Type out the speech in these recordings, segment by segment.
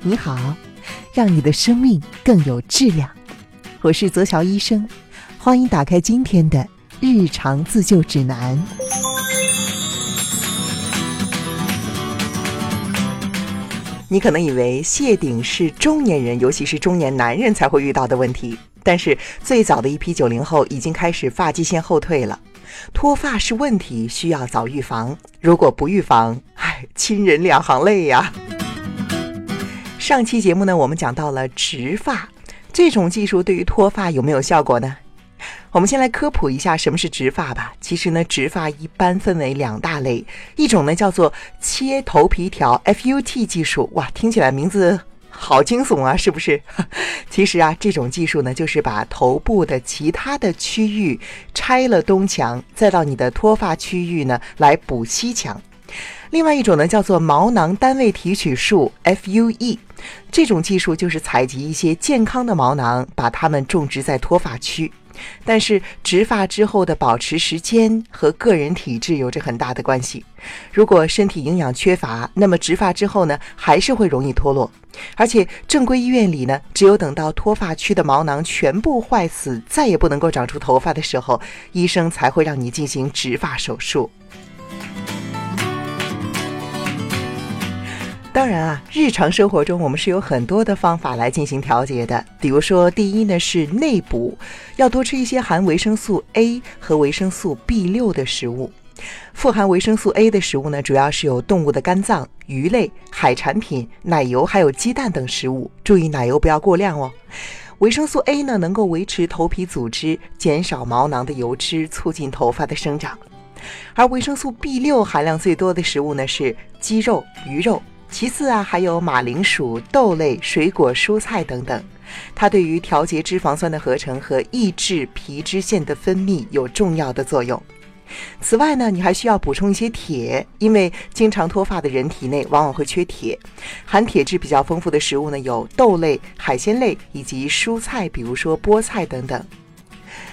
你好，让你的生命更有质量。我是泽乔医生，欢迎打开今天的日常自救指南。你可能以为谢顶是中年人，尤其是中年男人才会遇到的问题，但是最早的一批九零后已经开始发际线后退了。脱发是问题，需要早预防。如果不预防，唉，亲人两行泪呀。上期节目呢，我们讲到了植发这种技术对于脱发有没有效果呢？我们先来科普一下什么是植发吧。其实呢，植发一般分为两大类，一种呢叫做切头皮条 （FUT） 技术。哇，听起来名字好惊悚啊，是不是？其实啊，这种技术呢，就是把头部的其他的区域拆了东墙，再到你的脱发区域呢来补西墙。另外一种呢，叫做毛囊单位提取术 （FUE），这种技术就是采集一些健康的毛囊，把它们种植在脱发区。但是植发之后的保持时间和个人体质有着很大的关系。如果身体营养缺乏，那么植发之后呢，还是会容易脱落。而且正规医院里呢，只有等到脱发区的毛囊全部坏死，再也不能够长出头发的时候，医生才会让你进行植发手术。当然啊，日常生活中我们是有很多的方法来进行调节的。比如说，第一呢是内补，要多吃一些含维生素 A 和维生素 B 六的食物。富含维生素 A 的食物呢，主要是有动物的肝脏、鱼类、海产品、奶油还有鸡蛋等食物。注意奶油不要过量哦。维生素 A 呢，能够维持头皮组织，减少毛囊的油脂，促进头发的生长。而维生素 B 六含量最多的食物呢是鸡肉、鱼肉。其次啊，还有马铃薯、豆类、水果、蔬菜等等，它对于调节脂肪酸的合成和抑制皮脂腺的分泌有重要的作用。此外呢，你还需要补充一些铁，因为经常脱发的人体内往往会缺铁。含铁质比较丰富的食物呢，有豆类、海鲜类以及蔬菜，比如说菠菜等等。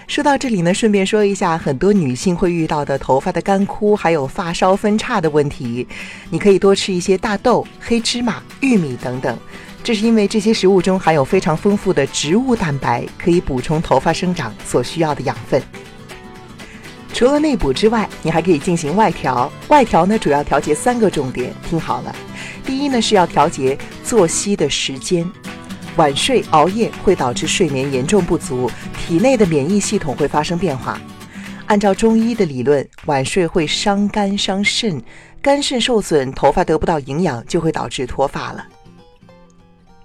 说到这里呢，顺便说一下，很多女性会遇到的头发的干枯，还有发梢分叉的问题。你可以多吃一些大豆、黑芝麻、玉米等等，这是因为这些食物中含有非常丰富的植物蛋白，可以补充头发生长所需要的养分。除了内补之外，你还可以进行外调。外调呢，主要调节三个重点，听好了。第一呢，是要调节作息的时间。晚睡熬夜会导致睡眠严重不足，体内的免疫系统会发生变化。按照中医的理论，晚睡会伤肝伤肾，肝肾受损，头发得不到营养，就会导致脱发了。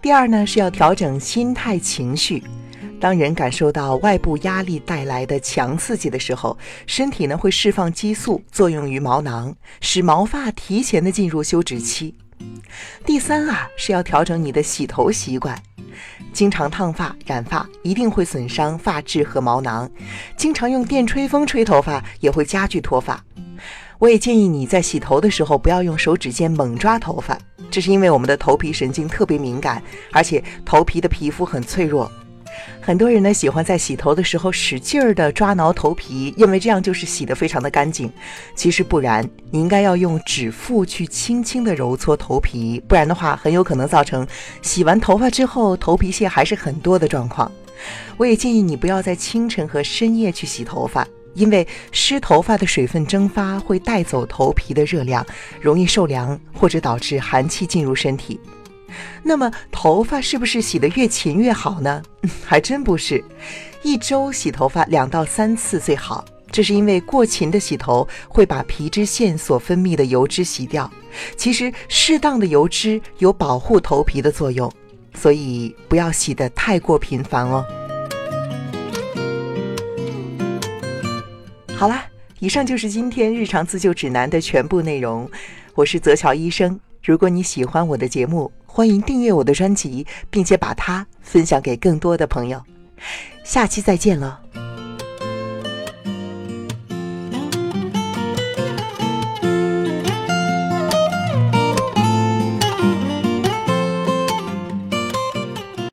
第二呢，是要调整心态情绪。当人感受到外部压力带来的强刺激的时候，身体呢会释放激素，作用于毛囊，使毛发提前的进入休止期。第三啊，是要调整你的洗头习惯。经常烫发、染发一定会损伤发质和毛囊，经常用电吹风吹头发也会加剧脱发。我也建议你在洗头的时候不要用手指尖猛抓头发，这是因为我们的头皮神经特别敏感，而且头皮的皮肤很脆弱。很多人呢喜欢在洗头的时候使劲儿的抓挠头皮，因为这样就是洗得非常的干净。其实不然，你应该要用指腹去轻轻的揉搓头皮，不然的话很有可能造成洗完头发之后头皮屑还是很多的状况。我也建议你不要在清晨和深夜去洗头发，因为湿头发的水分蒸发会带走头皮的热量，容易受凉或者导致寒气进入身体。那么头发是不是洗得越勤越好呢？还真不是，一周洗头发两到三次最好。这是因为过勤的洗头会把皮脂腺所分泌的油脂洗掉。其实适当的油脂有保护头皮的作用，所以不要洗得太过频繁哦。好啦，以上就是今天日常自救指南的全部内容。我是泽乔医生。如果你喜欢我的节目，欢迎订阅我的专辑，并且把它分享给更多的朋友。下期再见了。